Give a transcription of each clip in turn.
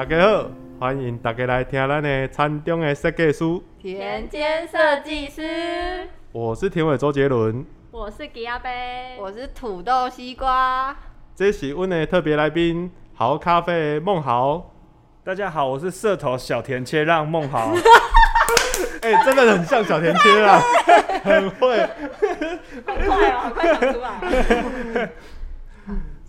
大家好，欢迎大家来听咱的餐中的设计师，田间设计师，我是田伟周杰伦，我是吉亚杯，我是土豆西瓜，这是阮的特别来宾，豪咖啡的孟豪。大家好，我是社头小田切让孟豪。哎、真的很像小田切啊，很会，好快哦，好快讲出来。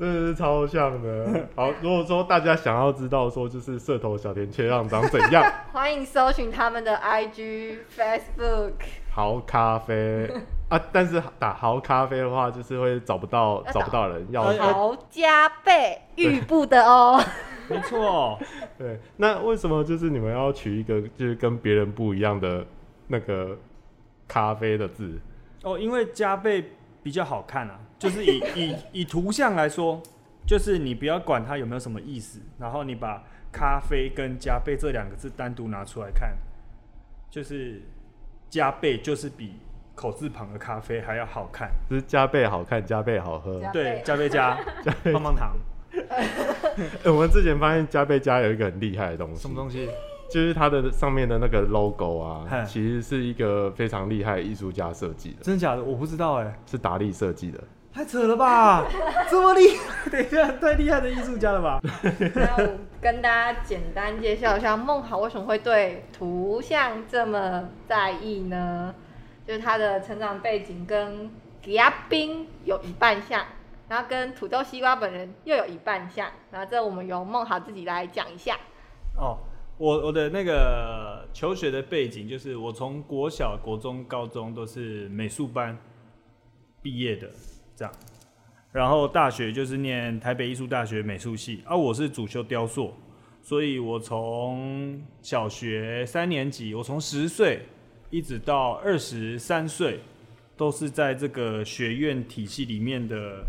真的是超像的。好，如果说大家想要知道说就是社头小田切让长怎样，欢迎搜寻他们的 IG、Facebook。豪咖啡 啊，但是打豪咖啡的话，就是会找不到找不到人，要好加倍玉布的哦，没错，对。那为什么就是你们要取一个就是跟别人不一样的那个咖啡的字？哦，因为加倍比较好看啊，就是以以以图像来说，就是你不要管它有没有什么意思，然后你把咖啡跟加倍这两个字单独拿出来看，就是加倍就是比口字旁的咖啡还要好看。就是加倍好看，加倍好喝。加倍对，加倍加 棒棒糖，欸我们之前发现加倍加有一个很厉害的东西，什么东西？就是它的上面的那个 logo 啊，其实是一个非常厉害的艺术家设计的，真的假的？我不知道哎、是达利设计的。太扯了吧！这么厉害，等一下，太厉害的艺术家了吧？那我跟大家简单介绍一下孟豪为什么会对图像这么在意呢？就是他的成长背景跟吉亚冰有一半像，然后跟土豆西瓜本人又有一半像，然后这我们由孟豪自己来讲一下。哦，我我的那个求学的背景就是我从国小、国中、高中都是美术班毕业的，这样。然后大学就是念台北艺术大学美术系，啊，我是主修雕塑，所以我从小学三年级，我从十岁一直到二十三岁，都是在这个学院体系里面的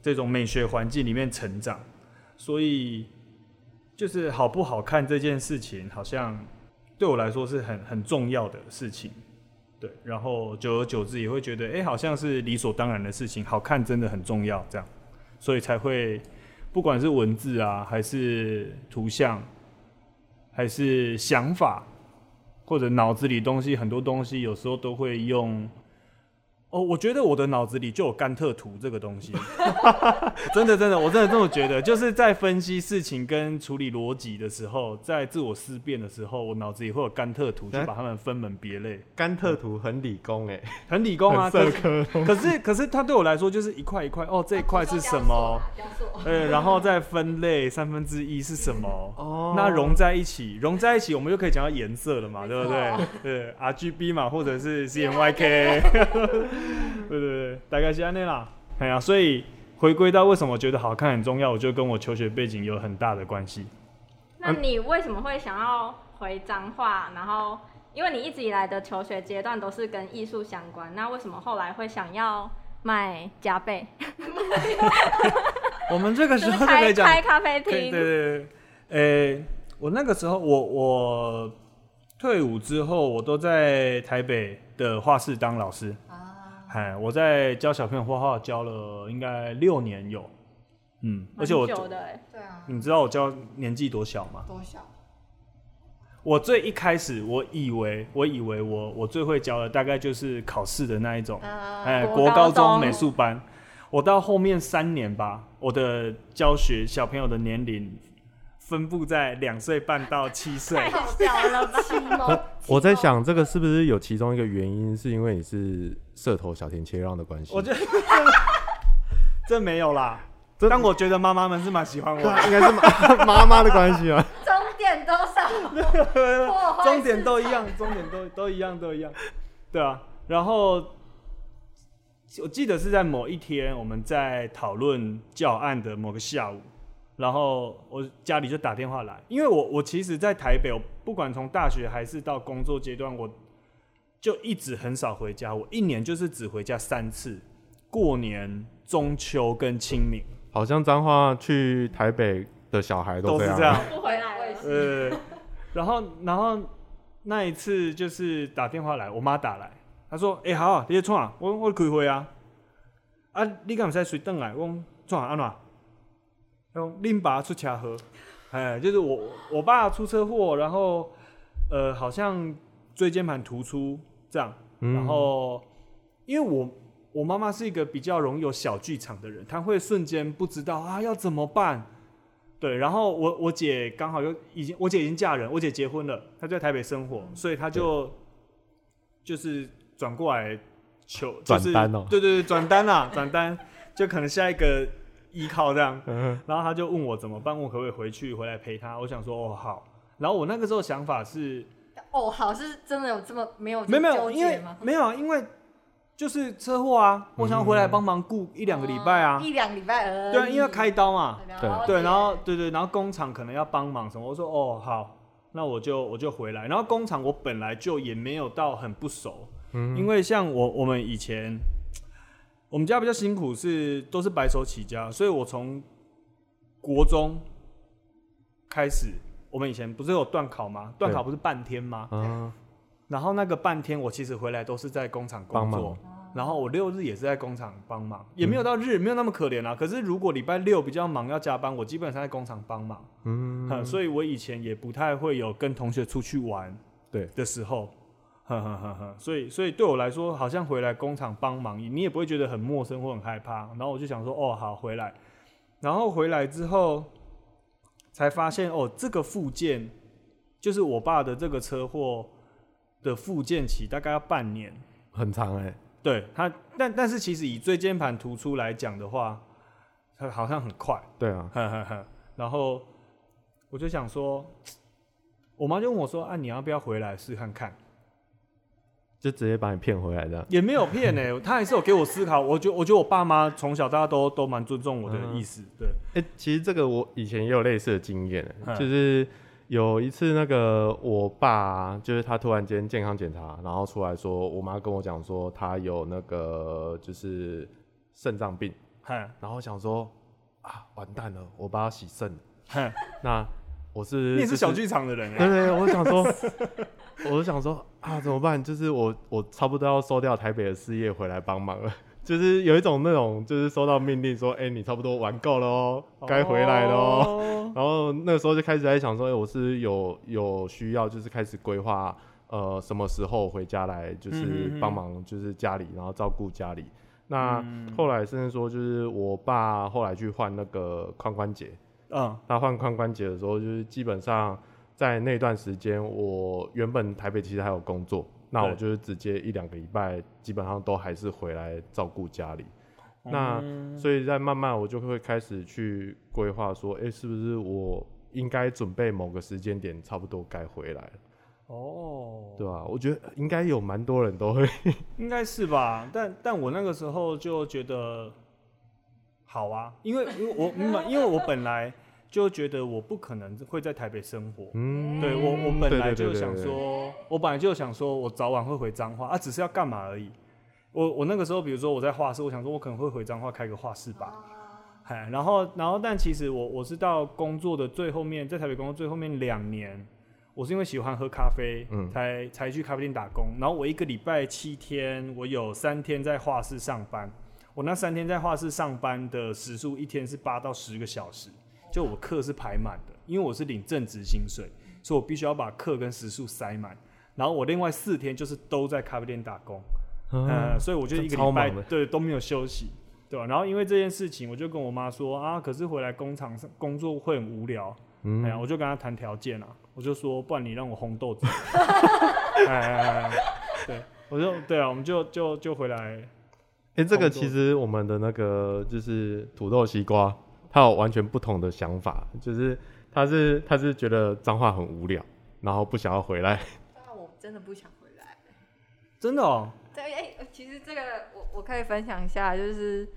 这种美学环境里面成长，所以就是好不好看这件事情，好像对我来说是很很重要的事情。对，然后久而久之也会觉得，哎、好像是理所当然的事情，好看真的很重要，这样，所以才会不管是文字啊，还是图像，还是想法，或者脑子里东西，很多东西有时候都会用。哦，我觉得我的脑子里就有甘特图这个东西，真的真的，我真的这么觉得，就是在分析事情跟处理逻辑的时候，在自我思辨的时候，我脑子里会有甘特图，去哎把它们分门别类，甘特图很理工哎、很理工啊。很可社科。可是可是它对我来说就是一块一块，哦，这一块是什么？呃，然后再分类三分之一是什么？哦那融在一起，融在一起，我们就可以讲到颜色了嘛，没对不对错？对，RGB 嘛，或者是 CMYK，对对对，大概是安内啦。哎呀，所以回归到为什么我觉得好看很重要，我觉得跟我求学背景有很大的关系。那你为什么会想要回彰化？然后，因为你一直以来的求学阶段都是跟艺术相关，那为什么后来会想要卖加倍，我们这个时候就可以讲，开开咖啡对对厅？对，呃、我那个时候我我退伍之后，我都在台北的画室当老师。啊，哎，我在教小朋友画画，教了应该六年有，嗯，而且我蛮久的欸对啊，你知道我教年纪多小吗？多小？我最一开始我以为我以为我我最会教的大概就是考试的那一种，啊，哎，国高国高中中美术班。我到后面三年吧，我的教学小朋友的年龄分布在两岁半到七岁。太小了吧？我在，想，这个是不是有其中一个原因，是因为你是社头小田切让的关系？我觉得 这没有啦，这但我觉得妈妈们是蛮喜欢我的。应该是妈 妈妈的关系啊。终点多少？破坏终点都一样，终点都都一样，都一样。对啊，然后我记得是在某一天我们在讨论教案的某个下午，然后我家里就打电话来，因为我我其实，在台北，我不管从大学还是到工作阶段，我就一直很少回家，我一年就是只回家三次，过年、中秋跟清明，好像彰化去台北的小孩。都是这样。不回来了。呃，然后然后那一次就是打电话来，我妈打来，她说：“哎、好啊，你在创啊，我我开会啊，啊，你敢唔使随转来？我讲创安怎？讲恁爸出车祸，哎，就是我我爸出车祸，然后呃好像椎间盘突出这样，嗯。然后因为我我妈妈是一个比较容易有小剧场的人，她会瞬间不知道啊要怎么办。对，然后我我姐刚好又已经我姐已经嫁人，我姐结婚了，她就在台北生活，所以她就就是转过来求就是转单哦。对对对，转单啦，转单就可能下一个依靠这样。嗯然后他就问我怎么办，问我可不可以回去回来陪他。我想说哦好。然后我那个时候想法是，哦，好，是真的有这么没有没有没有，因为？没有啊，因为就是车祸啊，我想要回来帮忙顾一两个礼拜啊哦。一两个礼拜而已。对啊，因为要开刀嘛。对对，然后对对，然后工厂可能要帮忙什么，我说哦好，那我就我就回来。然后工厂我本来就也没有到很不熟，嗯因为像我我们以前我们家比较辛苦是都是白手起家，所以我从国中开始，我们以前不是有段考吗？段考不是半天吗？啊，然后那个半天我其实回来都是在工厂工作，然后我六日也是在工厂帮忙，也没有到日，没有那么可怜啊。可是如果礼拜六比较忙要加班，我基本上在工厂帮忙，嗯，哼所以我以前也不太会有跟同学出去玩对。的时候，呵呵呵呵，所以所以对我来说，好像回来工厂帮忙，你也不会觉得很陌生或很害怕。然后我就想说，哦，好回来，然后回来之后才发现，哦，这个附件就是我爸的这个车祸的附件期大概要半年。很长哎，对他，但但是其实以椎间盘突出来讲的话，它好像很快，对啊，呵呵呵。然后我就想说，我妈就问我说：“啊，你要不要回来试看看就直接把你骗回来的？”，也没有骗呢、他还是有给我思考。我觉我觉得我爸妈从小到大都都蛮尊重我的意思，对，哎、其实这个我以前也有类似的经验、嗯。就是有一次那个我爸，就是他突然间健康检查，然后出来说，我妈跟我讲说他有那个就是肾脏病，哼然后我想说啊完蛋了，我爸要洗肾。那我是你也是小剧，剧场的人、对欸，对，我想说，我就想说啊怎么办？就是我我差不多要收掉台北的事业回来帮忙了。就是有一种那种，就是收到命令说，哎、你差不多玩够了哦，该回来了哦。哦。然后那个时候就开始在想说，哎我是有有需要，就是开始规划，呃，什么时候回家来，就是帮忙，就是家里，然后照顾家里。那嗯后来甚至说，就是我爸后来去换那个髋关节，嗯他换髋关节的时候，就是基本上在那段时间，我原本台北其实还有工作，那我就是直接一两个礼拜，基本上都还是回来照顾家里。那嗯所以在慢慢我就会开始去规划说，哎、是不是我应该准备某个时间点，差不多该回来了，哦，对啊、我觉得应该有蛮多人都会，应该是吧，但但我那个时候就觉得好啊，因为因为我，因为我本来就觉得我不可能会在台北生活，嗯，对我我本来就想说，我本来就想说我早晚会回彰化啊，只是要干嘛而已。我我那个时候，比如说我在画室，我想说我可能会回彰化开个画室吧，哎，然后然后但其实我我是到工作的最后面，在台北工作最后面两年，我是因为喜欢喝咖啡，嗯才才去咖啡店打工。然后我一个礼拜七天，我有三天在画室上班。我那三天在画室上班的时数，一天是八到十个小时，就我课是排满的，因为我是领正职薪水，所以我必须要把课跟时数塞满。然后我另外四天就是都在咖啡店打工，所以我就一个超礼拜对都没有休息，对吧、然后因为这件事情，我就跟我妈说啊，可是回来工厂上工作会很无聊，嗯。哎呀，我就跟她谈条件啊，我就说，不然你让我烘豆子，哎哎哎哎对，我就对啊，我们就就就回来，哎、这个其实我们的那个就是土豆西瓜，他有完全不同的想法，就是他是他是觉得脏话很无聊，然后不想要回来。那我真的不想回来。真的哦，对，哎、呃其实这个我我可以分享一下，就是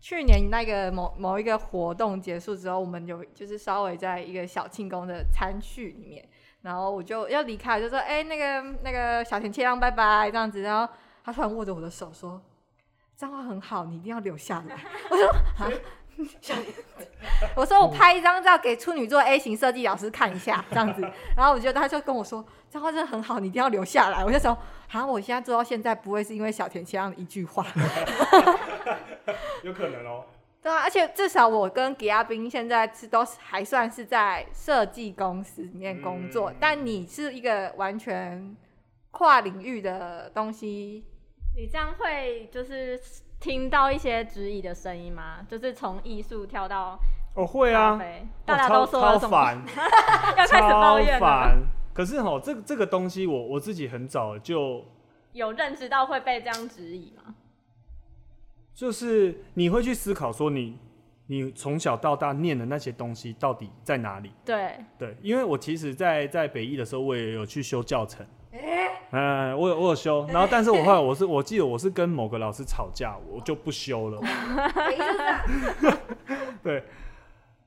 去年那个某某一个活动结束之后，我们有就是稍微在一个小庆功的餐序里面，然后我就要离开，就说，哎、那个那个小田切让，拜拜，这样子，然后他突然握着我的手说，脏话很好，你一定要留下来。我说啊。小 我说我拍一张照给处女座 A 型设计老师看一下，这样子，然后我觉得他就跟我说，这话真的很好，你一定要留下来。我就说，好，我现在做到现在，不会是因为小田切让的一句话。有可能哦，对啊，而且至少我跟吉亚斌现在是都是还算是在设计公司里面工作，嗯但你是一个完全跨领域的东西。你这样会就是听到一些质疑的声音吗？就是从艺术跳到哦，会啊，大家都说超烦，要开始抱怨了。烦。可是哈，这这个东西我我自己很早就有认知到会被这样质疑吗？就是你会去思考说你你从小到大念的那些东西到底在哪里？对，对，因为我其实在，在北艺的时候，我也有去修教程。嗯，我有我有修，然后但是我后来我是我记得我是跟某个老师吵架，我就不修了。对，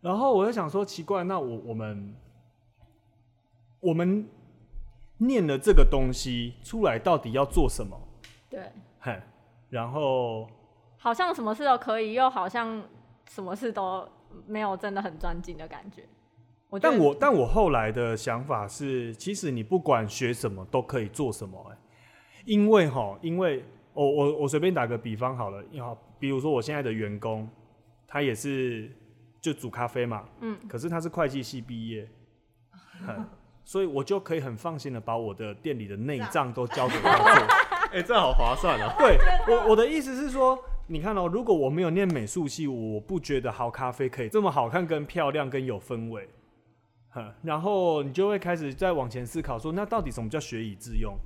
然后我就想说，奇怪，那我我们我们念了这个东西出来，到底要做什么？对，嘿，然后好像什么事都可以，又好像什么事都没有真的很专精的感觉。我但我但我后来的想法是，其实你不管学什么都可以做什么、欸，因为哈，因为我我我随便打个比方好了，好，比如说我现在的员工，他也是就煮咖啡嘛，嗯，可是他是会计系毕业，嗯所以我就可以很放心的把我的店里的内账都交给他做。哎、这好划算啊！对 我我的意思是说，你看哦，如果我没有念美术系，我不觉得好咖啡可以这么好看、跟漂亮、跟有氛围。哼，然后你就会开始再往前思考说，那到底什么叫学以致用？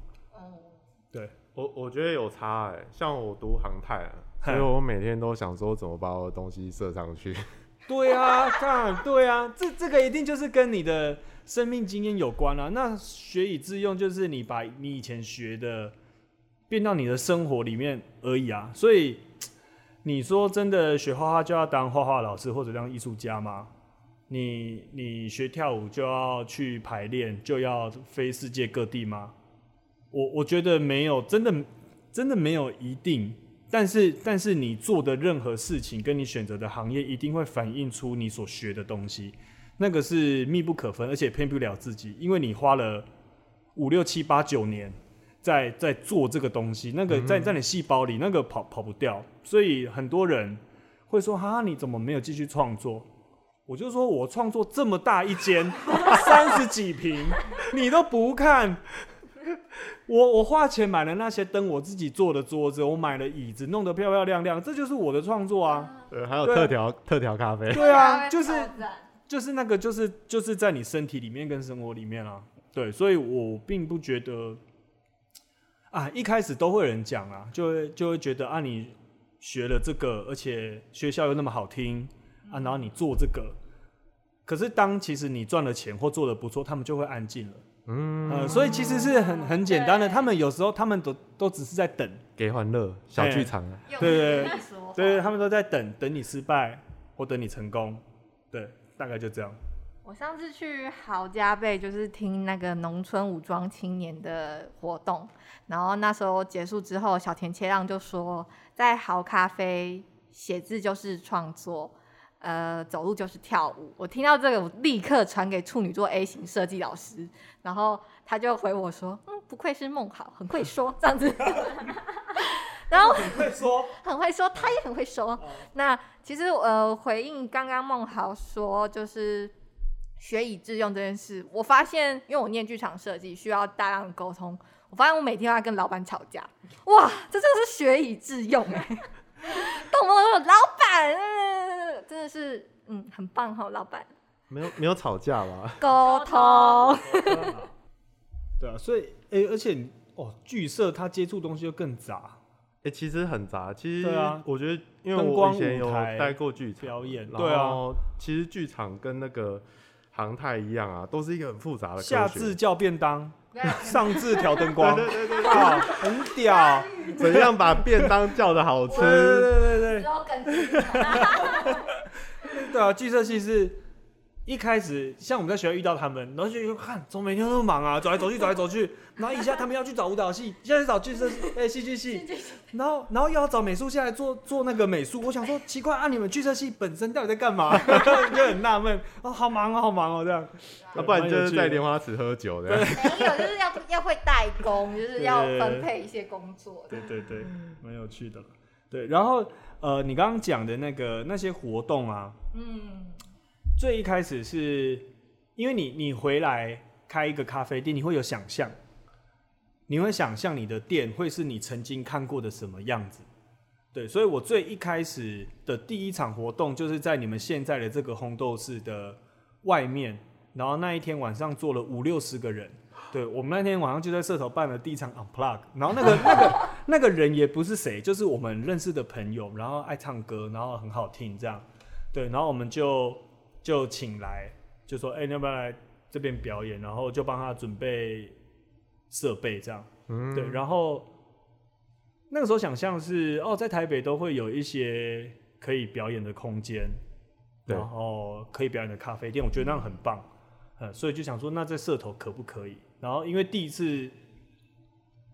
对，我我觉得有差哎、像我读航太啊，所以我每天都想说怎么把我的东西射上去。对啊，看，对啊，这这个一定就是跟你的生命经验有关啊。那学以致用，就是你把你以前学的变到你的生活里面而已啊。所以你说真的学画画就要当画画老师或者当艺术家吗？你你学跳舞就要去排练，就要飞世界各地吗？我我觉得没有，真的真的没有一定。但是但是你做的任何事情，跟你选择的行业，一定会反映出你所学的东西，那个是密不可分，而且骗不了自己，因为你花了五六七八九年在在做这个东西，那个在在你细胞里，那个跑跑不掉，所以很多人会说：“哈，你怎么没有继续创作？”我就说我创作这么大一间，三十几平，你都不看。我我花钱买了那些灯，我自己做的桌子，我买了椅子，弄得漂漂亮亮，这就是我的创作啊！对，还有特调特调咖啡。对啊，就是就是那个就是就是在你身体里面跟生活里面啊，对，所以我并不觉得啊，一开始都会有人讲啊，就会就会觉得啊，你学了这个，而且学校又那么好听啊，然后你做这个，可是当其实你赚了钱或做的不错，他们就会安静了。嗯，呃，所以其实是很很简单的，他们有时候他们都都只是在等，给欢乐小剧场对对力说话。对，他们都在等等你失败或等你成功，对，大概就这样。我上次去豪家贝，就是听那个农村武装青年的活动，然后那时候结束之后，小田切让就说，在豪咖啡写字就是创作，呃，走路就是跳舞。我听到这个，我立刻传给处女座 A 型设计老师，然后他就回我说，嗯，不愧是梦好，很会说这样子。然后会说，很会说，他也很会说。那其实呃，回应刚刚梦豪说，就是学以致用这件事，我发现，因为我念剧场设计，需要大量的沟通，我发现我每天都在跟老板吵架。哇，这真的是学以致用哎、动不动就说老板、呃真的是嗯，很棒哈，老板没有没有吵架吧？沟通。对啊，所以诶、而且哦，剧社他接触东西就更杂，哎、其实很杂。其实对啊我觉得，因为我以前有待过剧场，表演，然对啊，其实剧场跟那个航太一样啊，都是一个很复杂的。下至叫便当，上至调灯光，哇，很屌，怎样把便当叫的好对吃？对对对之后跟对，对啊，计算器是。一开始像我们在学校遇到他们，然后就看怎么每天都那么忙啊，走来走去，走来走去，然后一下他们要去找舞蹈系，一下去找剧社系，哎、戏剧系，然后然后又要找美术系来做做那个美术，我想说奇怪啊，你们剧社系本身到底在干嘛？就很纳闷，哦，好忙哦，好忙哦，这样，啊、不然就是在连莲花池喝酒的。没有，就是要要会代工，就是要分配一些工作的。对对对，蛮有趣的。对，然后呃，你刚刚讲的那个那些活动啊，嗯，最一开始是因为你你回来开一个咖啡店，你会有想象，你会想象你的店会是你曾经看过的什么样子。对，所以我最一开始的第一场活动就是在你们现在的这个烘豆室的外面，然后那一天晚上坐了五六十个人。对我们那天晚上就在社头办了第一场 unplug，然后那个 那个那个人也不是谁，就是我们认识的朋友，然后爱唱歌，然后很好听这样。对，然后我们就就请来，就说哎、你要不要来这边表演？然后就帮他准备设备这样。嗯，对，然后那个时候想象是哦，在台北都会有一些可以表演的空间，对然后可以表演的咖啡店，我觉得那样很棒，呃，所以就想说，那在社头可不可以？然后因为第一次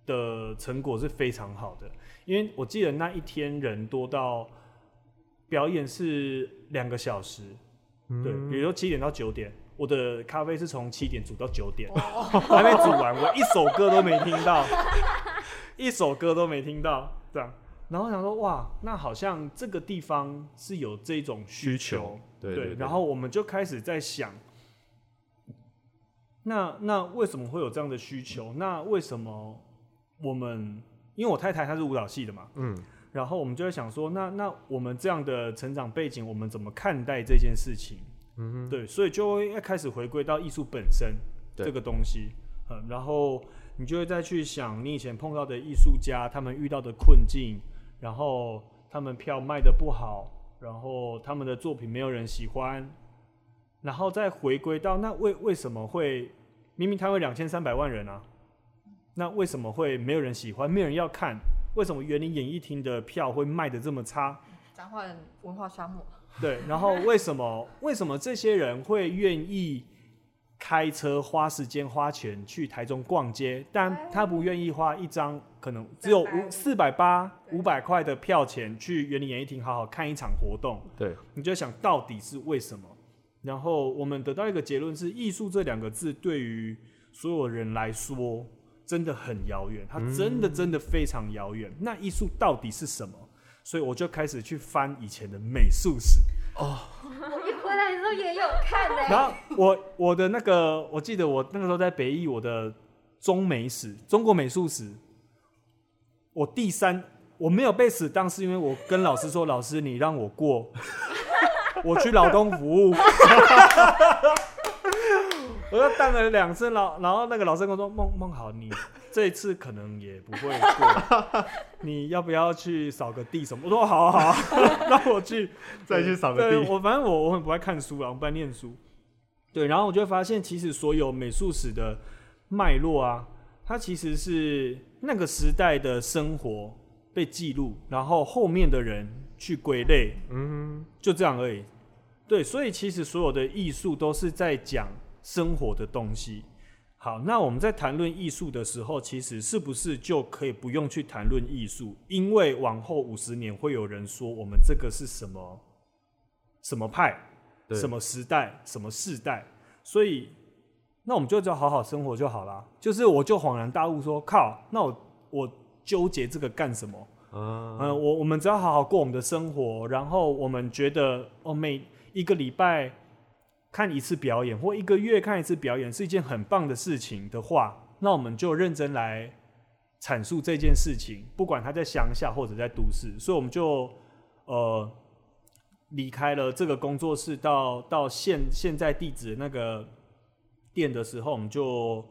的成果是非常好的，因为我记得那一天人多到表演是两个小时，比如说七点到九点，我的咖啡是从七点煮到九点，还没煮完，我一首歌都没听到，一首歌都没听到，这样。然后想说，哇，那好像这个地方是有这种需求，需求。对对对。然后我们就开始在想，那那为什么会有这样的需求？那为什么我们，因为我太太她是舞蹈系的嘛，嗯，然后我们就会想说，那那我们这样的成长背景，我们怎么看待这件事情？嗯，对，所以就会开始回归到艺术本身这个东西，嗯，然后你就会再去想你以前碰到的艺术家，他们遇到的困境，然后他们票卖的不好，然后他们的作品没有人喜欢，然后再回归到那为为什么会明明台湾两千三百万人啊，那为什么会没有人喜欢，没有人要看？为什么园林演艺厅的票会卖的这么差？彰化文化沙漠，对，然后为什么 为什么这些人会愿意开车花时间花钱去台中逛街，但他不愿意花一张可能只有五四百八五百块的票钱去园林演艺厅好好看一场活动？对，你就想到底是为什么？然后我们得到一个结论是，艺术这两个字对于所有人来说真的很遥远，它真的真的非常遥远。那艺术到底是什么？所以我就开始去翻以前的美术史，我一回来的时候也有看呢、然后我我的那个，我记得我那个时候在北艺，我的中美史、中国美术史，我第三我没有被死当，是因为我跟老师说，老师你让我过，我去劳动服务，我就当了两次老，然后那个老师跟我说，孟孟好，你这一次可能也不会过，你要不要去扫个地什么？我说好啊好啊，让我去。再去扫个地，我反正我我很不爱看书啊，我不爱念书。对，然后我就会发现，其实所有美术史的脉络啊，它其实是那个时代的生活被记录，然后后面的人去归类，嗯就这样而已。对，所以其实所有的艺术都是在讲生活的东西。好，那我们在谈论艺术的时候，其实是不是就可以不用去谈论艺术？因为往后五十年会有人说我们这个是什么什么派、对什么时代、什么世代，所以那我们就只要好好生活就好啦。就是我就恍然大悟说，靠，那我我纠结这个干什么？嗯，嗯，我我们只要好好过我们的生活，然后我们觉得哦，每一个礼拜看一次表演，或一个月看一次表演是一件很棒的事情的话，那我们就认真来阐述这件事情，不管他在乡下或者在都市，所以我们就呃离开了这个工作室到，到现现在地址那个店的时候，我们就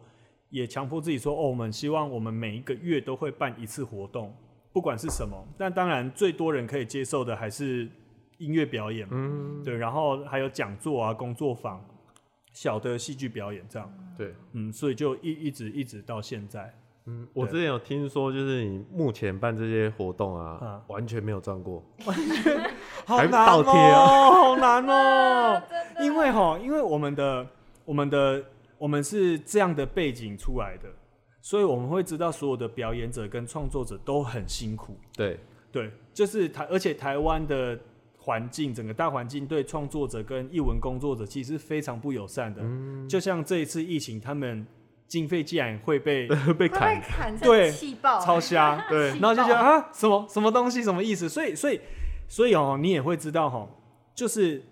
也强迫自己说，哦，我们希望我们每一个月都会办一次活动。不管是什么，但当然最多人可以接受的还是音乐表演，嗯，对，然后还有讲座啊、工作坊、小的戏剧表演这样，对，嗯，所以就一一直一直到现在，嗯，我之前有听说，就是你目前办这些活动啊嗯，完全没有赚过，好还倒贴啊。哦，好难哦，因为哈，因为我们的我们的我们是这样的背景出来的，所以我们会知道所有的表演者跟创作者都很辛苦，对，对，就是台，而且台湾的环境，整个大环境对创作者跟艺文工作者其实是非常不友善的。嗯，就像这一次疫情，他们经费竟然会被 被砍，砍对气爆，超瞎，对 然后就觉得啊，什么什么东西，什么意思？所以，所以，所以哦，你也会知道哈、就是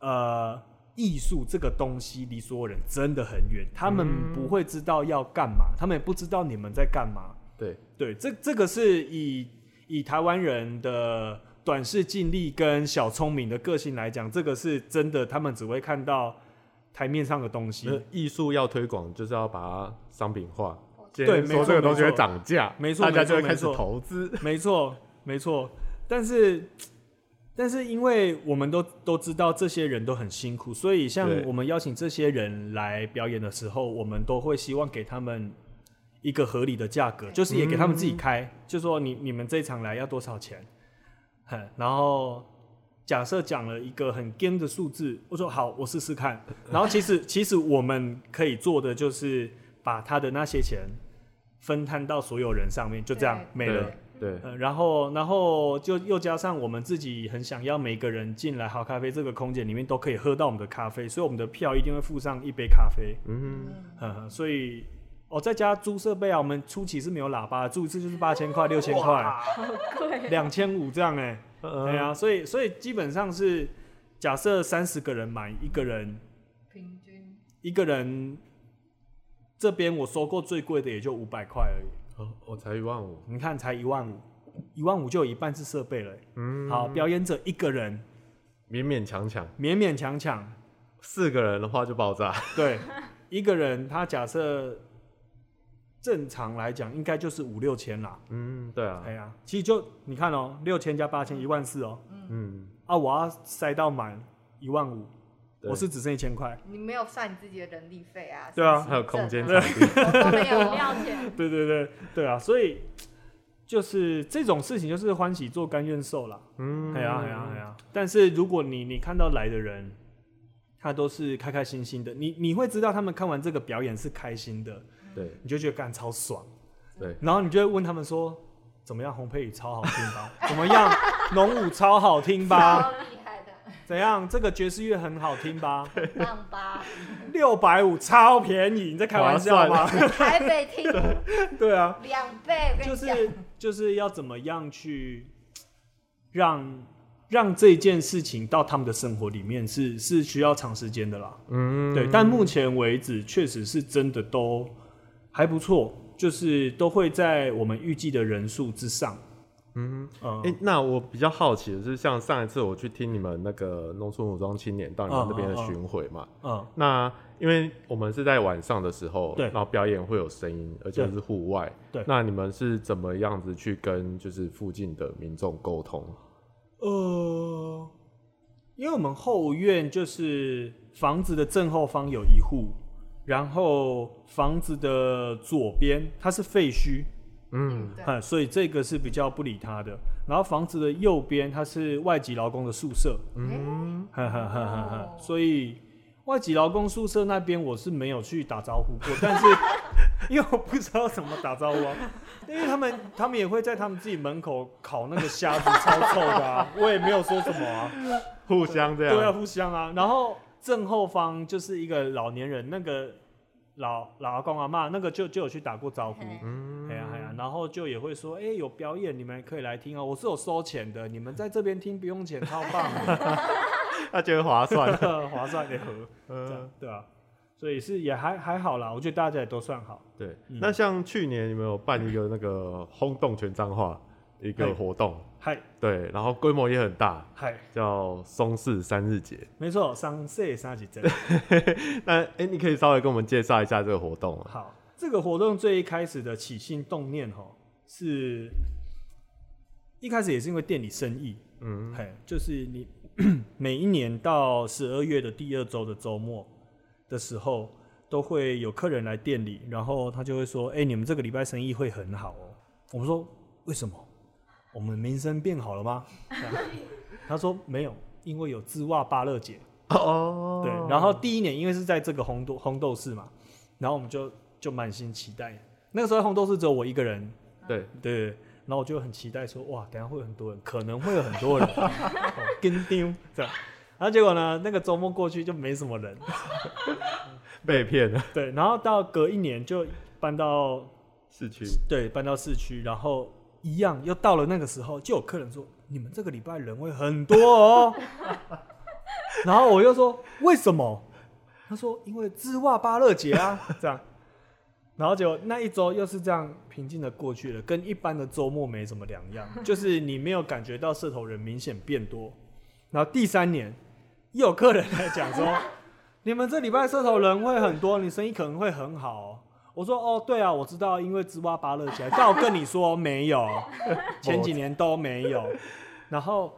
呃，艺术这个东西离所有人真的很远，他们嗯。不会知道要干嘛，他们也不知道你们在干嘛。对，对，这这个是以以台湾人的短视尽力跟小聪明的个性来讲，这个是真的，他们只会看到台面上的东西。艺术要推广，就是要把它商品化。对说没错这个东西会涨价，没错大家就会开始投资。没错，没错。但是，但是因为我们都都知道这些人都很辛苦，所以像我们邀请这些人来表演的时候，我们都会希望给他们一个合理的价格，就是也给他们自己开，就说你你们这一场来要多少钱，哼然后。假设讲了一个很 game 的数字，我说好，我试试看。然后其实 其实我们可以做的就是把他的那些钱分摊到所有人上面，就这样对没了。对，呃，然后，然后就又加上我们自己很想要每个人进来好咖啡这个空间里面都可以喝到我们的咖啡，所以我们的票一定会附上一杯咖啡。嗯，呵呵，所以哦，在家租设备啊，我们初期是没有喇叭，租一次就是八千块、六千块、对，两千五这样哎、呃对啊，所以所以基本上是假设三十个人买一个人，平均。一个人这边我收过最贵的也就五百块而已。哦我才一万五，你看才一万五，一万五就有一半是设备了欸、嗯，好，表演者一个人勉勉强强，勉勉强强，四个人的话就爆炸。对，一个人他假设正常来讲应该就是五六千啦。嗯，对啊。哎，呀，其实就你看哦、六千加八千一万四哦，嗯，啊，我要塞到满一万五，对。我是只剩一千块。你没有算你自己的人力费啊，对啊。还有空间证场地，啊都没有料钱，对对对对啊，所以就是这种事情就是欢喜做甘愿受啦。嗯，哎呀哎呀哎呀！但是如果你你看到来的人，他都是开开心心的，你你会知道他们看完这个表演是开心的，对你就觉得干超爽。对，然后你就会问他们说，怎么样？洪佩宇超好听吧？怎么样？农舞超好听吧？超厉害的，怎样？这个爵士乐很好听吧？棒吧？六百五超便宜，你在开玩笑吗？台北听对啊，两倍，就，是就是要怎么样去让让这件事情到他们的生活里面是是需要长时间的啦。嗯，对，但目前为止确实是真的都还不错，就是都会在我们预计的人数之上。嗯，嗯，哎、那我比较好奇的是，像上一次我去听你们那个农村武装青年到你们那边的巡回嘛，嗯，那因为我们是在晚上的时候，对。然后表演会有声音，而且是户外，对。那你们是怎么样子去跟就是附近的民众沟通？呃，因为我们后院就是房子的正后方有一户，然后房子的左边它是废墟，嗯，对。啊，所以这个是比较不理他的。然后房子的右边它是外籍劳工的宿舍，嗯，哈哈哈哈哈。哦。所以外籍劳工宿舍那边我是没有去打招呼过，但是因为我不知道怎么打招呼啊，因为他们他们也会在他们自己门口烤那个虾子，超臭的啊，我也没有说什么啊。互相这样，对啊，互相啊。然后正后方就是一个老年人，那个老老阿公阿妈，那个就就有去打过招呼。嗯，哎呀哎呀，然后就也会说，哎、有表演，你们可以来听哦。我是有收钱的，你们在这边听不用钱，超棒的，他觉得划算，划算的喝，这样嗯，对啊。所以是也还还好啦，我觉得大家也都算好。对。嗯那像去年你们有办一个那个轰动全彰化一个活动，嗨对，然后规模也很大，嗨，叫松市三日节。没错，三岁三日节。那哎、诶你可以稍微跟我们介绍一下这个活动吗？好，这个活动最一开始的起心动念哈，是一开始也是因为店里生意，嗯，嘿，就是你 每一年到十二月的第二周的周末的时候，都会有客人来店里，然后他就会说：“哎、你们这个礼拜生意会很好哦。”我们说：“为什么？我们名声变好了吗？”这 样他说：“没有，因为有织袜芭乐节。”哦，对，然后第一年因为是在这个红豆红豆市嘛，然后我们就就满心期待。那个时候红豆市只有我一个人，对，对，然后我就很期待说，哇，等下会有很多人，可能会有很多人，哦跟丢这样。然后结果呢，那个周末过去就没什么人，被骗了，对，然后到隔一年就搬到市区。对搬到市区，然后一样又到了那个时候，就有客人说你们这个礼拜人会很多哦，然后我又说为什么？他说因为织袜巴乐节啊，这样。然后就那一周又是这样平静的过去了，跟一般的周末没什么两样，就是你没有感觉到社头人明显变多。然后第三年又有客人来讲说，你们这礼拜社头人会很多，你生意可能会很好哦、我说哦，对啊，我知道，因为织袜芭乐起来，但我跟你说没有，前几年都没有。然后，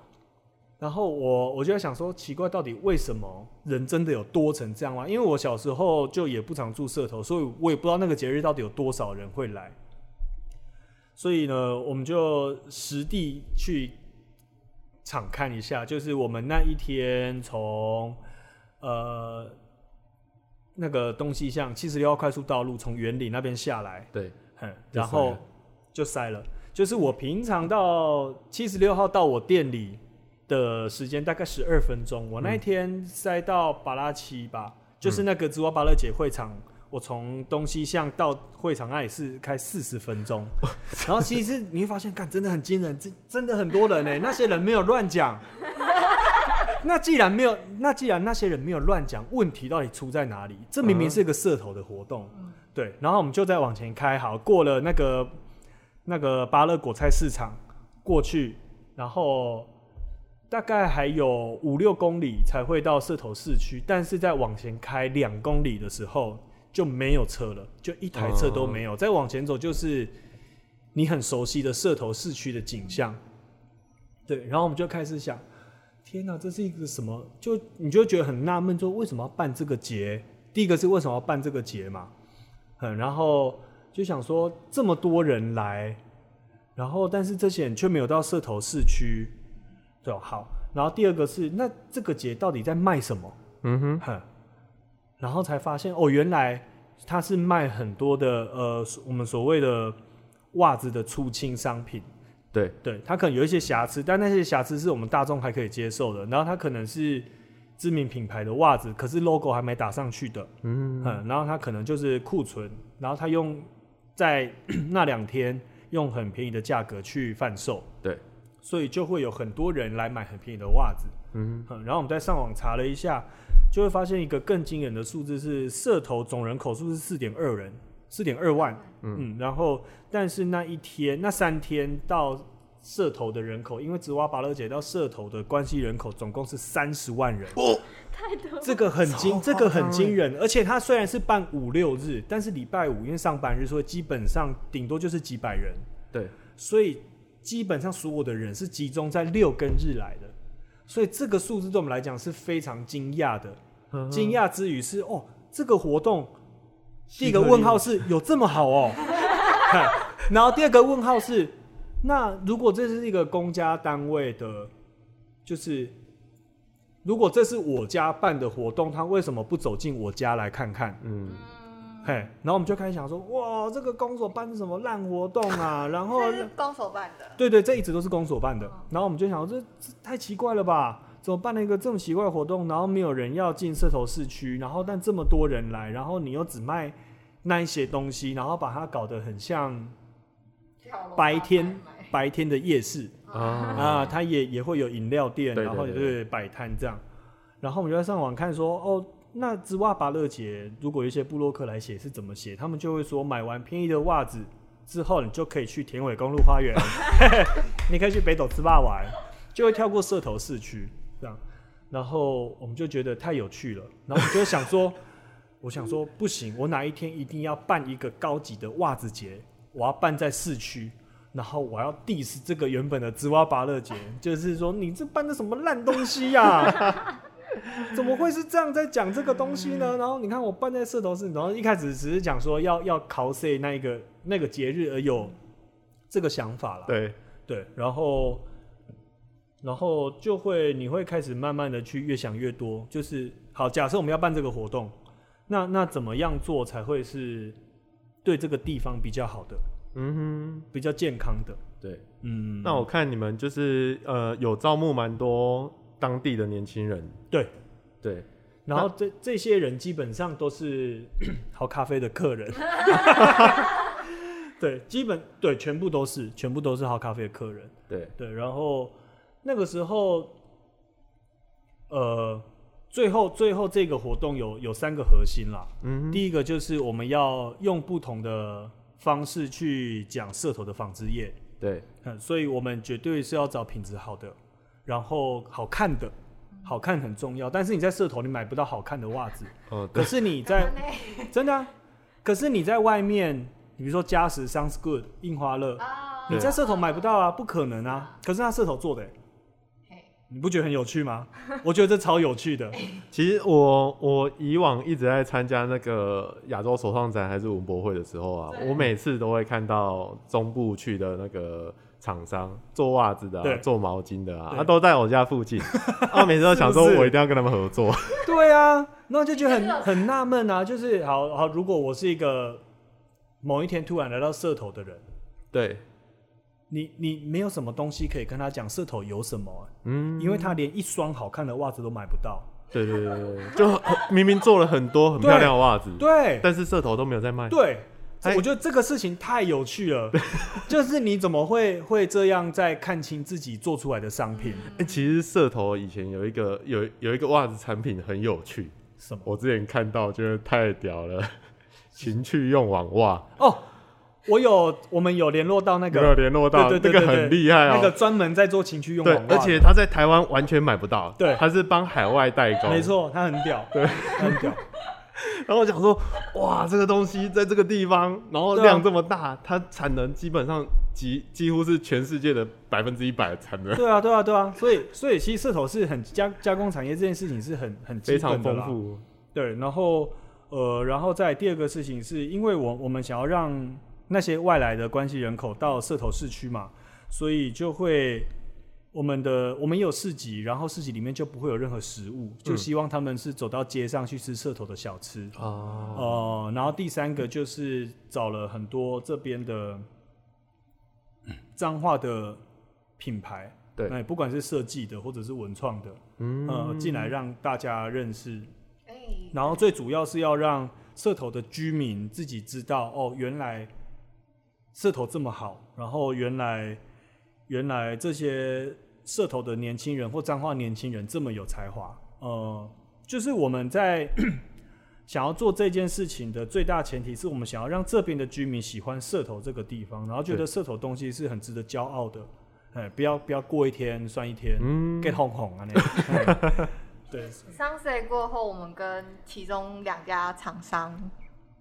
然后我我就在想说，奇怪，到底为什么人真的有多成这样吗？因为我小时候就也不常住社头，所以我也不知道那个节日到底有多少人会来。所以呢，我们就实地去场看一下，就是我们那一天从呃那个东西向七十六号快速道路从园里那边下来，对，哼，然后就塞了。就是我平常到七十六号到我店里的时间大概十二分钟，我那一天塞到巴拉奇吧，就是那个芝华巴勒姐会场。我从东西向到会场那里是开四十分钟，然后其实你会发现，干真的很惊人，真真的很多人呢、那些人没有乱讲。那既然没有，那既然那些人没有乱讲，问题到底出在哪里？这明明是一个社头的活动，对。然后我们就再往前开，好，过了那个那个巴勒果菜市场过去，然后大概还有五六公里才会到社头市区，但是在往前开两公里的时候就没有车了，就一台车都没有。再往前走就是你很熟悉的社头市区的景象，对。然后我们就开始想。天哪，这是一个什么？就你就觉得很纳闷，说为什么要办这个节？第一个是为什么要办这个节嘛，嗯，然后就想说这么多人来，然后但是这些人却没有到社头市区，对哦，好。然后第二个是那这个节到底在卖什么？嗯哼，哼，然后才发现哦，原来他是卖很多的呃，我们所谓的袜子的出清商品。对，对，它可能有一些瑕疵，但那些瑕疵是我们大众还可以接受的。然后它可能是知名品牌的袜子，可是 logo 还没打上去的，嗯，嗯，然后它可能就是库存，然后它用在那两天用很便宜的价格去贩售，对，所以就会有很多人来买很便宜的袜子。嗯，嗯，然后我们在上网查了一下，就会发现一个更惊人的数字是社头总人口数是四点二人，四点二万。嗯然后但是那一天那三天到社头的人口，因为紫蛙拔乐节到社头的关系人口总共是三十万人，哦太多了。这个很惊，这个很惊人。而且它虽然是办五六日，但是礼拜五因为上班日，所以基本上顶多就是几百人。对，所以基本上所有的人是集中在六跟日来的，所以这个数字对我们来讲是非常惊讶的。嗯惊讶之余是哦，这个活动第一个问号是有这么好哦，看然后第二个问号是，那如果这是一个公家单位的，就是如果这是我家办的活动，他为什么不走进我家来看看？嗯，嘿，然后我们就开始想说，哇，这个公所办什么烂活动啊？然后是公所办的，对对，这一直都是公所办的。然后我们就想说，这这太奇怪了吧？怎么办了一个这么奇怪的活动，然后没有人要进社头市区，然后但这么多人来，然后你又只卖那一些东西，然后把它搞得很像白天白天的夜市。啊，啊，它也也会有饮料店，然后也对。摆摊这样。然后我们就在上网看说，哦，那织袜拔乐节，如果有一些部落客来写是怎么写，他们就会说买完便宜的袜子之后，你就可以去田尾公路花园，你可以去北斗织袜玩，就会跳过社头市区这样。然后我们就觉得太有趣了，然后我们就想说，我想说不行，我哪一天一定要办一个高级的袜子节，我要办在市区。然后我要 diss 这个原本的织袜拔乐节，就是说你这办的什么烂东西呀、怎么会是这样在讲这个东西呢？然后你看我办在社头市，然后一开始只是讲说要要 cos 那一个那个节日而有这个想法了。对，对，然后然后就会你会开始慢慢的去越想越多，就是好，假设我们要办这个活动，那那怎么样做才会是对这个地方比较好的、嗯哼比较健康的？哼，对。嗯，那我看你们就是呃有招募蛮多当地的年轻人，对对，然后这这些人基本上都是 好咖啡的客人，对，基本对，全部都是，全部都是好咖啡的客人，对，对。然后那个时候，呃，最后最后这个活动有有三个核心啦。嗯，第一个就是我们要用不同的方式去讲社头的纺织业，对，嗯，所以我们绝对是要找品质好的，然后好看的，好看很重要。但是你在社头你买不到好看的袜子，哦，可是你在真的啊、可是你在外面，你比如说嘉实、Sounds Good、印花乐，啊你在社头买不到啊，不可能啊。可是他社头做的你不觉得很有趣吗？我觉得这超有趣的。其实我我以往一直在参加那个亚洲首创展还是文博会的时候啊，我每次都会看到中部去的那个厂商做袜子的、啊、做毛巾的啊，对他都在我家附近，啊，我每次都想说我一定要跟他们合作。对啊，那我就觉得很很纳闷啊，就是好好，如果我是一个某一天突然来到社头的人，对，你你没有什么东西可以跟他讲社头有什么啊、嗯，因为他连一双好看的袜子都买不到。对对对 就明明做了很多很漂亮的袜子，对。但是社头都没有在卖。对，哎。我觉得这个事情太有趣了，就是你怎么会会这样在看清自己做出来的商品？哎、其实社头以前有一个有有一个袜子产品很有趣，什么？我之前看到觉得太屌了，情趣用网袜，哦，我有，我们有联络到那个没有个联络到？那个对对那个很厉害哦、那个专门在做情趣用对网，而且他在台湾完全买不到，对他是帮海外代工，没。错，他很屌，对，他很屌。然后我想说，哇，这个东西在这个地方，然后量这么大，它产能基本上几几乎是全世界的百分之一百的产能，对啊，对啊，对啊，所以所以其实射头是很加加工产业这件事情是很很非常。丰富。对，然后呃，然后再第二个事情是因为我我们想要让那些外来的关系人口到社头市区嘛，所以就会我们的我们也有市集，然后市集里面就不会有任何食物，就嗯希望他们是走到街上去吃社头的小吃。哦，呃，然后第三个就是找了很多这边的脏话的品牌，对。哎，不管是设计的或者是文创的，嗯。呃，进来让大家认识。哎。然后最主要是要让社头的居民自己知道，哦，原来社头这么好，然后原来原来这些社头的年轻人或彰化年轻人这么有才华，呃，就是我们在 想要做这件事情的最大前提是我们想要让这边的居民喜欢社头这个地方，然后觉得对。社头东西是很值得骄傲的，哎，不要不要过一天算一天，嗯。get 红红啊那样，对，Sunset 过后，我们跟其中两家厂商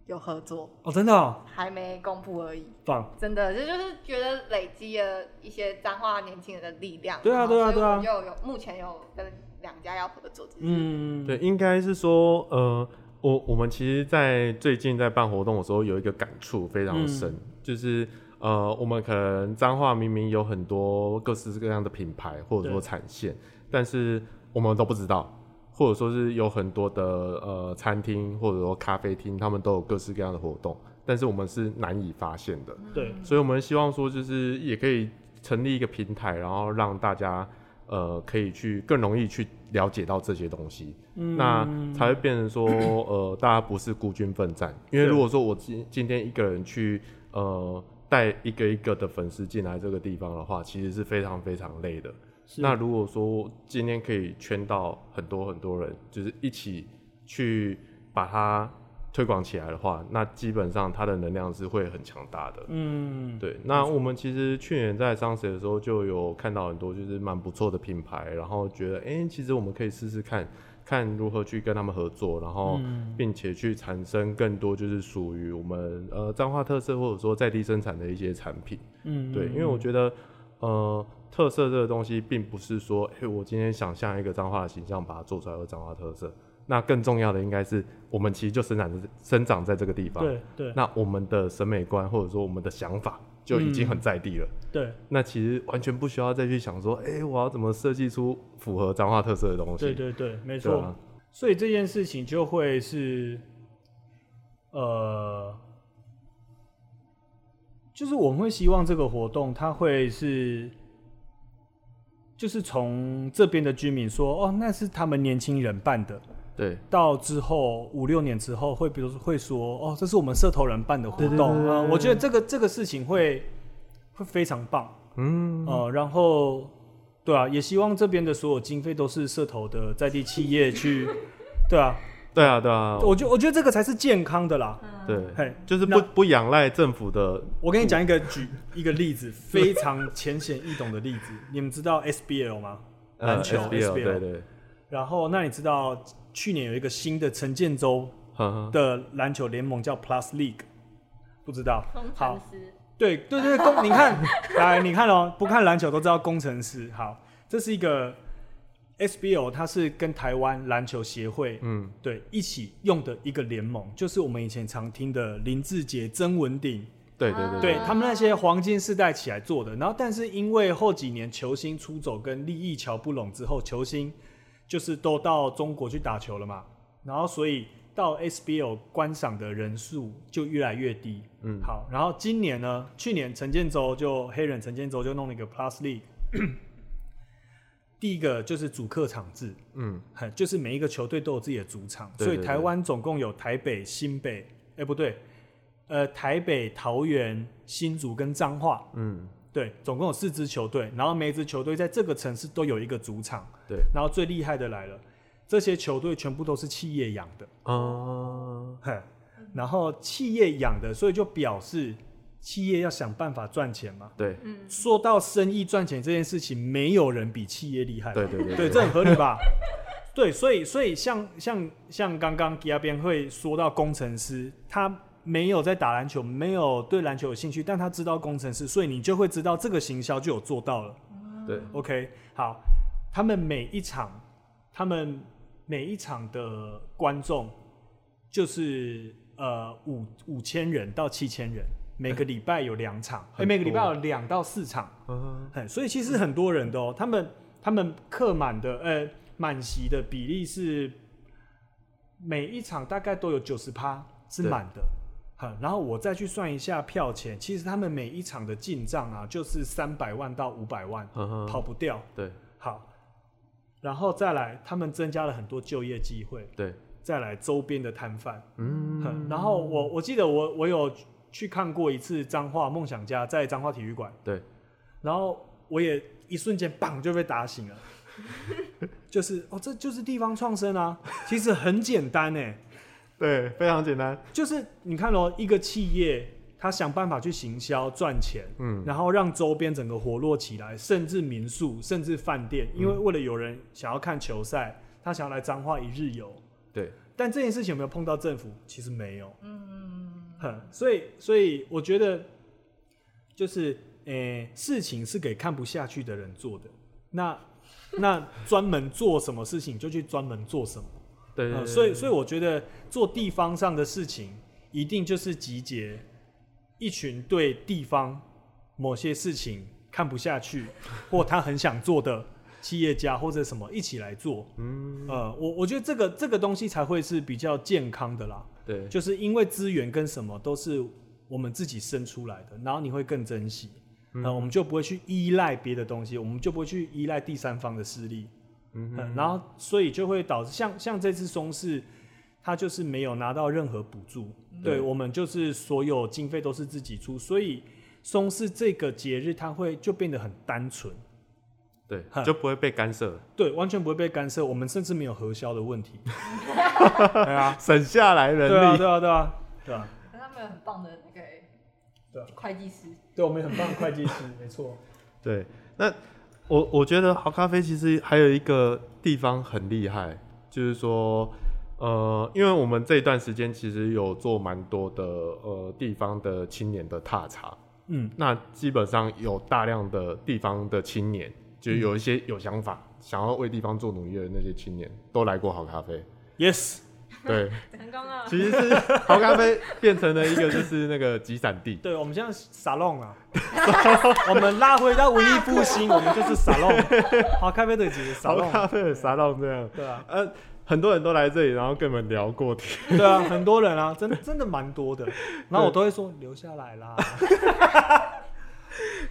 有合作，哦，真的、哦，还没公布而已。棒。真的，这就是觉得累积了一些彰化年轻人的力量。对啊对啊对啊我们就有目前有跟两家要合作。嗯，对，应该是说，呃，我我们其实，在最近在办活动的时候，有一个感触非常深，嗯就是呃，我们可能彰化明明有很多各式各样的品牌或者说对产线，但是我们都不知道，或者说是有很多的呃餐厅或者说咖啡厅，他们都有各式各样的活动，但是我们是难以发现的。对，所以我们希望说，就是也可以成立一个平台，然后让大家呃可以去更容易去了解到这些东西，嗯那才会变成说 呃大家不是孤军奋战。因为如果说我今今天一个人去呃带一个一个的粉丝进来这个地方的话，其实是非常非常累的。是那如果说今天可以圈到很多很多人，就是一起去把它推广起来的话，那基本上它的能量是会很强大的。嗯，对，那我们其实去年在上水的时候就有看到很多就是蛮不错的品牌，然后觉得哎、诶其实我们可以试试看，看如何去跟他们合作，然后嗯并且去产生更多就是属于我们呃彰化特色或者说在地生产的一些产品。嗯，对，因为我觉得呃特色这个东西并不是说，哎、我今天想象一个脏话的形象把它做出来有脏话特色，那更重要的应该是我们其实就生长在生长在这个地方。对对那我们的审美观或者说我们的想法就已经很在地了。对那其实完全不需要再去想说，哎、我要怎么设计出符合脏话特色的东西。对对对，没错。啊，所以这件事情就会是，呃，就是我们会希望这个活动它会是，就是从这边的居民说，哦，那是他们年轻人办的，对。到之后五六年之后，会比如说会说，哦，这是我们社头人办的活动啊、对对对我觉得这个这个事情会会非常棒，嗯。呃，然后对啊，也希望这边的所有经费都是社头的在地企业去，对啊，对啊对啊，我觉我觉得这个才是健康的啦。对，嘿，就是那不不仰赖政府的，我跟你讲一个举一个例子，非常浅显易懂的例子。你们知道 SBL 吗？呃篮球 SBL 对对，然后，那你知道去年有一个新的陈建州呵呵的篮球联盟叫 Plus League，不知道？工好程，师，对对对，工，你看，来你看哦，不看篮球都知道工程师。好，这是一个 SBL，它是跟台湾篮球协会嗯。对一起用的一个联盟，就是我们以前常听的林志杰、曾文鼎，对对对对。他们那些黄金世代起来做的，然后但是因为后几年球星出走跟利益瞧不拢之后，球星就是都到中国去打球了嘛，然后所以到 SBL 观赏的人数就越来越低。嗯。好，然后今年呢，去年陈建州就黑人陈建州就弄了一个 Plus League，第一个就是主客场制，嗯。很就是每一个球队都有自己的主场，所以台湾总共有台北、新北，哎、不对，呃，台北、桃园、新竹跟彰化，嗯。对，总共有四支球队，然后每一支球队在这个城市都有一个主场，对。然后最厉害的来了，这些球队全部都是企业养的，啊嘿，然后企业养的，所以就表示企业要想办法赚钱嘛。对嗯，说到生意赚钱这件事情，没有人比企业厉害。对对对对，这很合理吧？对，所以所以像像像刚刚吉亚边会说到工程师，他没有在打篮球，没有对篮球有兴趣，但他知道工程师，所以你就会知道这个行销就有做到了。对 OK，好，他们每一场，他们每一场的观众就是呃五五千人到七千人，每个礼拜有两场，每个礼拜有两到四场。所以其实很多人的哦，他们他们客满的呃满席的比例是每一场大概都有九十趴是对满的。好，然后我再去算一下票钱，其实他们每一场的进账啊，就是三百万到五百万，嗯跑不掉。对。好，然后再来，他们增加了很多就业机会，对。再来周边的摊贩，然后我我记得我我有去看过一次彰化梦想家在彰化体育馆，对，然后我也一瞬间棒就被打醒了，就是哦，这就是地方创生啊，其实很简单哎，对非常简单。就是你看哦，一个企业他想办法去行销赚钱，嗯。然后让周边整个活络起来，甚至民宿，甚至饭店，因为为了有人想要看球赛，他想要来彰化一日游，对。但这件事情有没有碰到政府？其实没有。嗯，哼，所以所以我觉得就是，诶、事情是给看不下去的人做的。那那专门做什么事情就去专门做什么。对，所以所以我觉得做地方上的事情，一定就是集结一群对地方某些事情看不下去，或他很想做的企业家或者什么一起来做。嗯呃，我我觉得这个这个东西才会是比较健康的啦，对。就是因为资源跟什么都是我们自己生出来的，然后你会更珍惜，嗯。呃，我们就不会去依赖别的东西，我们就不会去依赖第三方的势力，嗯嗯，然后所以就会导致像像这次松市，它就是没有拿到任何补助，对。对我们就是所有经费都是自己出，所以松市这个节日它会就变得很单纯，对就不会被干涉，对，完全不会被干涉，我们甚至没有核销的问题，对啊，省下来人对啊，力，对啊，对啊，对啊，可是他们有很棒的那个对啊。会计师，对，我们很棒的会计师，没错，对，那我我觉得好咖啡其实还有一个地方很厉害，就是说，呃，因为我们这一段时间其实有做蛮多的呃地方的青年的踏查，嗯，那基本上有大量的地方的青年，就有一些有想法、想要为地方做努力的那些青年，都来过好咖啡。Yes，对，成功了。其实是好咖啡变成了一个就是那个集散地。对，我们现在沙龙啊，我们拉回到文艺复兴，我们就是沙龙，好咖啡的几个沙好，咖啡的沙浪这样，对啊，呃，很多人都来这里，然后跟我们聊过天。对啊，很多人啊，真的真的蛮多的，然后我都会说留下来啦，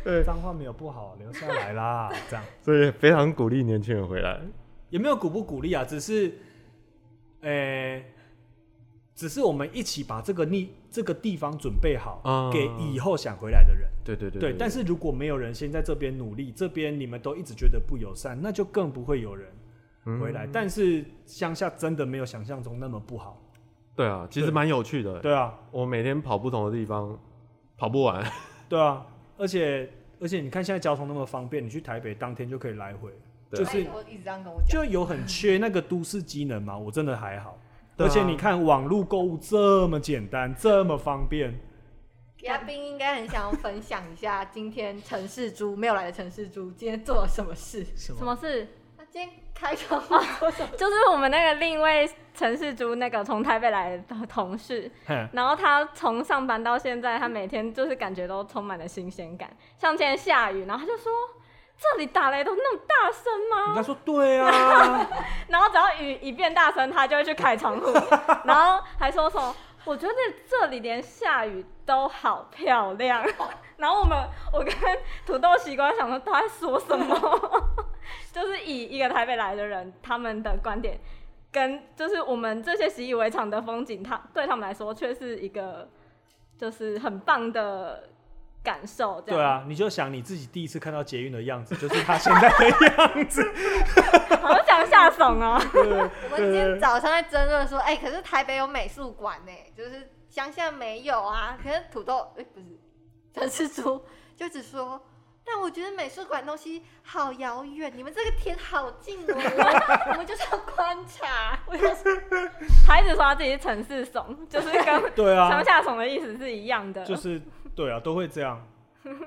对，脏话没有不好，留下来啦，这样所以非常鼓励年轻人回来。也没有鼓不鼓励啊，只是诶、只是我们一起把这个地这个地方准备好，嗯给以后想回来的人。对对对对，但是如果没有人先在这边努力，这边你们都一直觉得不友善，那就更不会有人回来。嗯但是乡下真的没有想象中那么不好。对啊，其实对蛮有趣的。对啊，我每天跑不同的地方，跑不完。对啊，而且而且你看现在交通那么方便，你去台北当天就可以来回，就是哎我一直这样跟我讲，就有很缺那个都市机能嘛。我真的还好，啊 而且你看网络购物这么简单，这么方便，嘉宾应该很想要分享一下今天城市猪没有来的城市猪今天做了什么事。什什么事？他今天开窗户做什么？就是我们那个另一位陈世珠那个从台北来的同事，然后他从上班到现在，他每天就是感觉都充满了新鲜感。像今天下雨，然后他就说：“这里打雷都那么大声吗他说对啊，？” 然后只要雨一变大声，他就会去开窗户，然后还说什么：“我觉得这里连下雨都好漂亮。”然后我们我跟土豆西瓜想说他在说什么，就是以一个台北来的人他们的观点。跟就是我们这些习以为常的风景，他对他们来说却是一个就是很棒的感受。这样对，啊，你就想你自己第一次看到捷运的样子，就是他现在的样子。好想下怂哦。我们今天早上在争论说，哎、可是台北有美术馆呢，就是乡下没有啊。可是土豆，哎、不是陈世珠就只说，但我觉得美术馆东西好遥远，你们这个天好近哦，我们就是要观察。我就是，他一直说他自己是城市怂，就是跟对啊乡，下怂的意思是一样的。就是对啊，都会这样，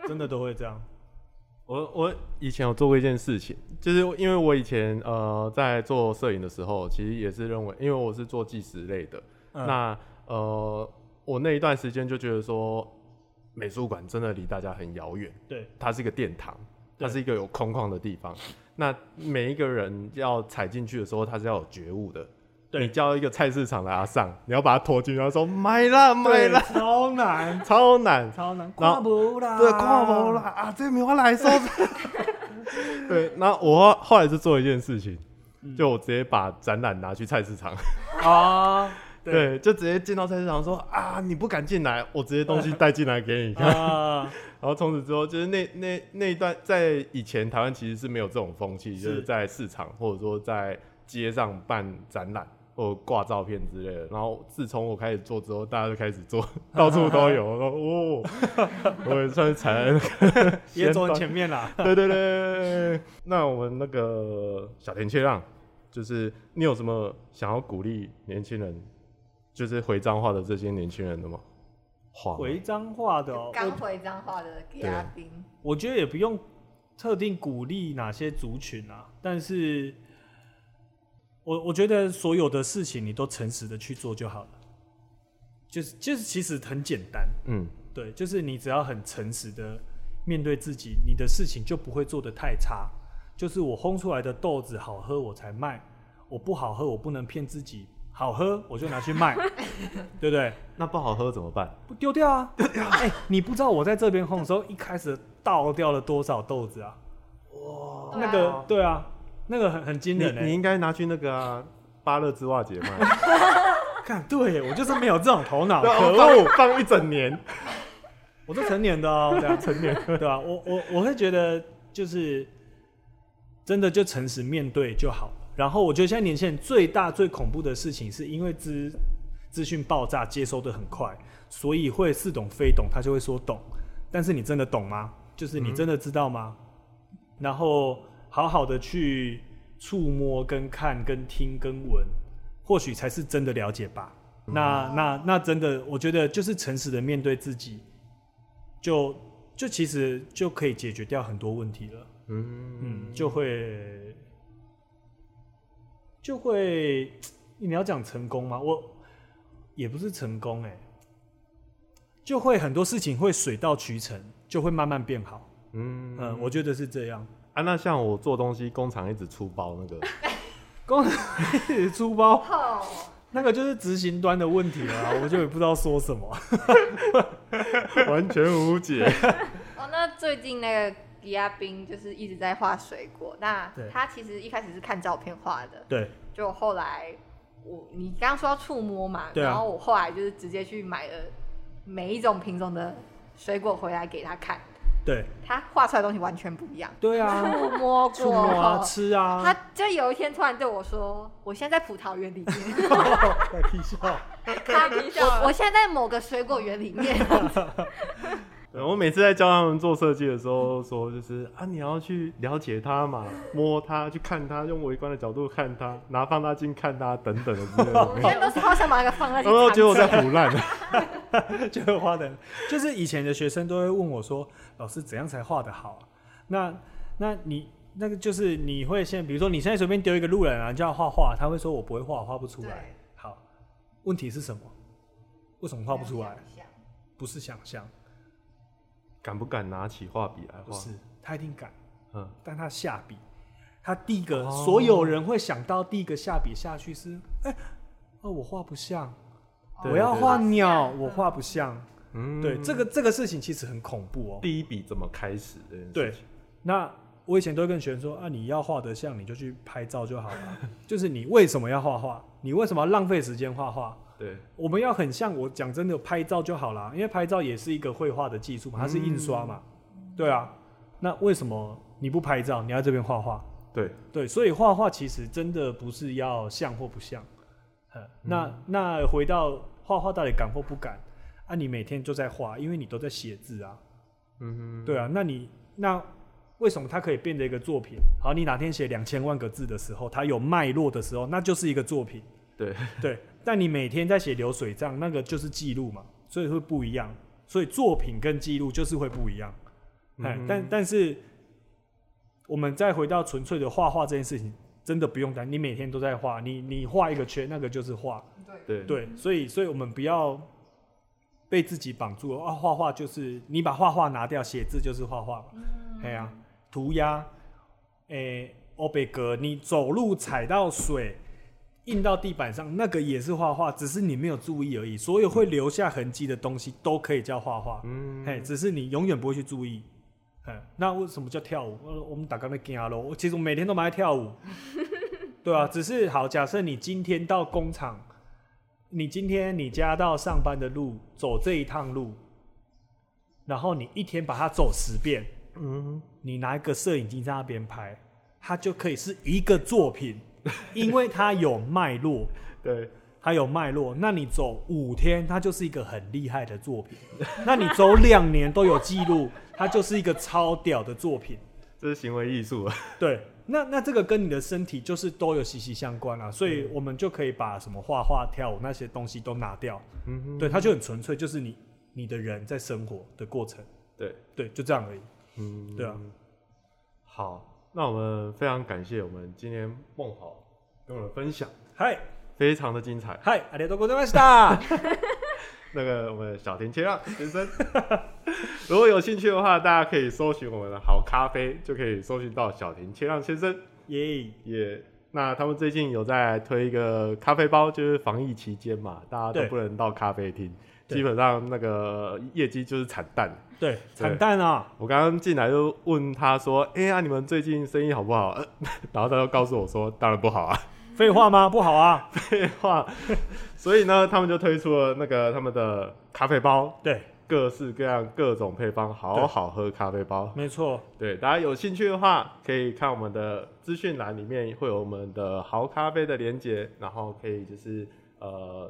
真的都会这样。我我以前有做过一件事情，就是因为我以前呃在做摄影的时候，其实也是认为，因为我是做纪实类的，嗯那呃我那一段时间就觉得说，美术馆真的离大家很遥远，对它是一个殿堂，它对是一个有空旷的地方。那每一个人要踩进去的时候，他是要有觉悟的。对。你叫一个菜市场的阿上，你要把他拖进去，他说买啦买啦，超难，超难。超难，跨不啦，对，跨不啦啊，这没有来收。对，那我后来是做一件事情，嗯。就我直接把展览拿去菜市场，啊，对。对，就直接进到菜市场说啊，你不敢进来，我直接东西带进来给你。看。啊，然后从此之后，就是那那那一段，在以前台湾其实是没有这种风气，就是是。在市场或者说在街上办展览或者挂照片之类的。然后自从我开始做之后，大家就开始做，到处都有。然后哦，我也算是踩在那个 也走很前面啦。对对对对，那我们那个小田切让，就是你有什么想要鼓励年轻人，就是回彰化的这些年轻人的吗？回彰化的哦，刚回彰化的嘉宾，我觉得也不用特定鼓励哪些族群啊，但是我我觉得所有的事情你都诚实的去做就好了，就是就是其实很简单，嗯，对，就是你只要很诚实的面对自己，你的事情就不会做得太差。就是我烘出来的豆子好喝我才卖，我不好喝我不能骗自己，好喝我就拿去卖，对不对？那不好喝怎么办？不丢掉啊！丢掉！哎、你不知道我在这边烘的时候，一开始倒掉了多少豆子啊？对啊那个对啊，那个很很惊你人哎、你应该拿去那个啊，芭乐织袜节卖，看，对我就是没有这种头脑，可放恶！放一整年。我都成年的哦，对啊，成年对吧、我我我会觉得就是真的就诚实面对就好。然后我觉得现在年轻人最大最恐怖的事情，是因为资资讯爆炸，接收的很快，所以会似懂非懂，他就会说懂。但是你真的懂吗？就是你真的知道吗？然后好好的去触摸、跟看、跟听、跟闻，或许才是真的了解吧。那那那真的，我觉得就是诚实的面对自己，就就其实就可以解决掉很多问题了。嗯嗯，就会就会，你要讲成功吗？我也不是成功哎、就会很多事情会水到渠成，就会慢慢变好。嗯嗯，我觉得是这样。啊，那像我做东西，工厂一直出包那个，工厂一直出包哦，那个就是执行端的问题了啊、我就也不知道说什么。完全无解。哦，那最近那个迪亚斌就是一直在画水果，那对他其实一开始是看照片画的，对，就后来我你刚刚说要触摸嘛，对啊然后我后来就是直接去买了每一种品种的水果回来给他看，对他画出来的东西完全不一样。对啊，触摸触过摸啊，吃啊，他就有一天突然对我说：“我现在在葡萄园里面，在皮笑。他皮笑我我现在在某个水果园里面。对我每次在教他们做设计的时候，说就是啊，你要去了解它嘛，摸它，去看它，用微观的角度看它，拿放大镜看它，等等的之类我的。现在都是好想把那个放在然后结果在胡乱，就会画的，就是以前的学生都会问我说：“老师怎样才画的好啊？”那那你那个就是你会现在，比如说你现在随便丢一个路人啊，你叫他画画，他会说我不会画，画不出来。好，问题是什么？为什么画不出来？不是想象，敢不敢拿起画笔来画？不是他一定敢，嗯，但他下笔，他第一个、哦所有人会想到第一个下笔下去是，哎、哦我画不像，对我要画鸟，我画不像。嗯对，这个这个事情其实很恐怖哦。第一笔怎么开始对？那我以前都会跟学生说啊，你要画得像，你就去拍照就好了。就是你为什么要画画？你为什么要浪费时间画画？对，我们要很像我讲真的，拍照就好啦，因为拍照也是一个绘画的技术嘛，它是印刷嘛。对啊，那为什么你不拍照，你要这边画画？对，对，所以画画其实真的不是要像或不像。呃那那回到画画到底敢或不敢啊？你每天就在画，因为你都在写字啊。嗯哼对啊，那你那为什么它可以变成一个作品？好，你哪天写两千万个字的时候，它有脉络的时候，那就是一个作品。对，对，但你每天在写流水账，那个就是记录嘛，所以会不一样。所以作品跟记录就是会不一样。哎、嗯但但是我们再回到纯粹的画画这件事情，真的不用担，你每天都在画，你你画一个圈，那个就是画。对，对，所以所以我们不要被自己绑住了啊！画画就是你把画画拿掉，写字就是画画嘛。哎呀、涂鸦，诶、欧贝格，你走路踩到水，印到地板上，那个也是画画，只是你没有注意而已。所有会留下痕迹的东西都可以叫画画，嗯，嘿，只是你永远不会去注意。嗯，那为什么叫跳舞？呃我们打刚才惊咯，我其实我每天都蛮爱跳舞，对啊，只是好，假设你今天到工厂，你今天你家到上班的路走这一趟路，然后你一天把它走十遍，嗯，你拿一个摄影机在那边拍，它就可以是一个作品，因为它有脉络，对，它有脉络。那你走五天，它就是一个很厉害的作品；那你走两年都有记录，它就是一个超屌的作品。这是行为艺术啊。对，那那这个跟你的身体就是都有息息相关啊，所以我们就可以把什么画画、跳舞那些东西都拿掉。嗯哼，对，它就很纯粹，就是你你的人在生活的过程。对，对，就这样而已。嗯，对啊。好，那我们非常感谢我们今天梦好跟我们分享，嗨非常的精彩。嗨，ありがとうございました。那个我们小田切让先生，如果有兴趣的话，大家可以搜寻我们的好咖啡，就可以搜寻到小田切让先生。耶，也，那他们最近有在推一个咖啡包，就是防疫期间嘛，大家都对不能到咖啡厅，对 基本上那个业绩就是惨淡。对，惨淡啊。我刚刚进来就问他说：“哎、呀、你们最近生意好不好？”呃 然后他就告诉我说：“当然不好啊。废话吗？不好啊。”废话。所以呢，他们就推出了那个他们的咖啡包，对，各式各样、各种配方，好好喝咖啡包。没错。对，大家有兴趣的话，可以看我们的资讯栏里面会有我们的好咖啡的连接，然后可以就是呃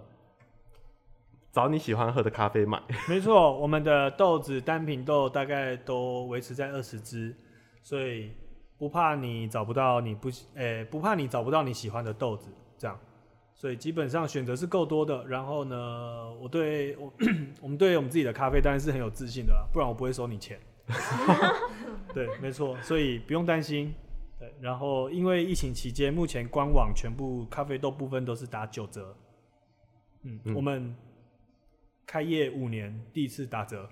找你喜欢喝的咖啡买。没错，我们的豆子单品豆大概都维持在二十支，所以不怕你找不到你不喜，诶、不怕你找不到你喜欢的豆子，这样，所以基本上选择是够多的。然后呢，我对我 我们对我们自己的咖啡当然是很有自信的啦，不然我不会收你钱。对，没错，所以不用担心。对，然后因为疫情期间，目前官网全部咖啡豆部分都是打九折。嗯，嗯我们开业五年第一次打折。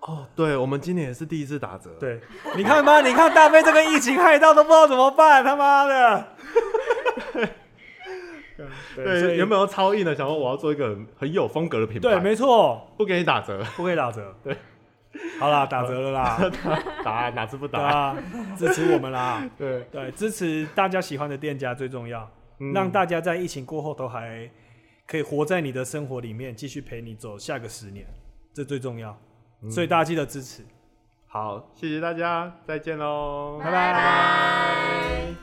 哦，对，我们今年也是第一次打折。，对，你看吧，你看大飞这个疫情害到都不知道怎么办，他妈的。对，所对，以原本要超硬的，想说我要做一个很很有风格的品牌，对，没错，不给你打折，不可以打折。对，好啦，打折了啦，打啊哪次不打？啊，支持我们啦。对，对，支持大家喜欢的店家最重要。嗯让大家在疫情过后都还可以活在你的生活里面继续陪你走下个十年这最重要。所以大家记得支持。好谢谢大家再见喽拜拜。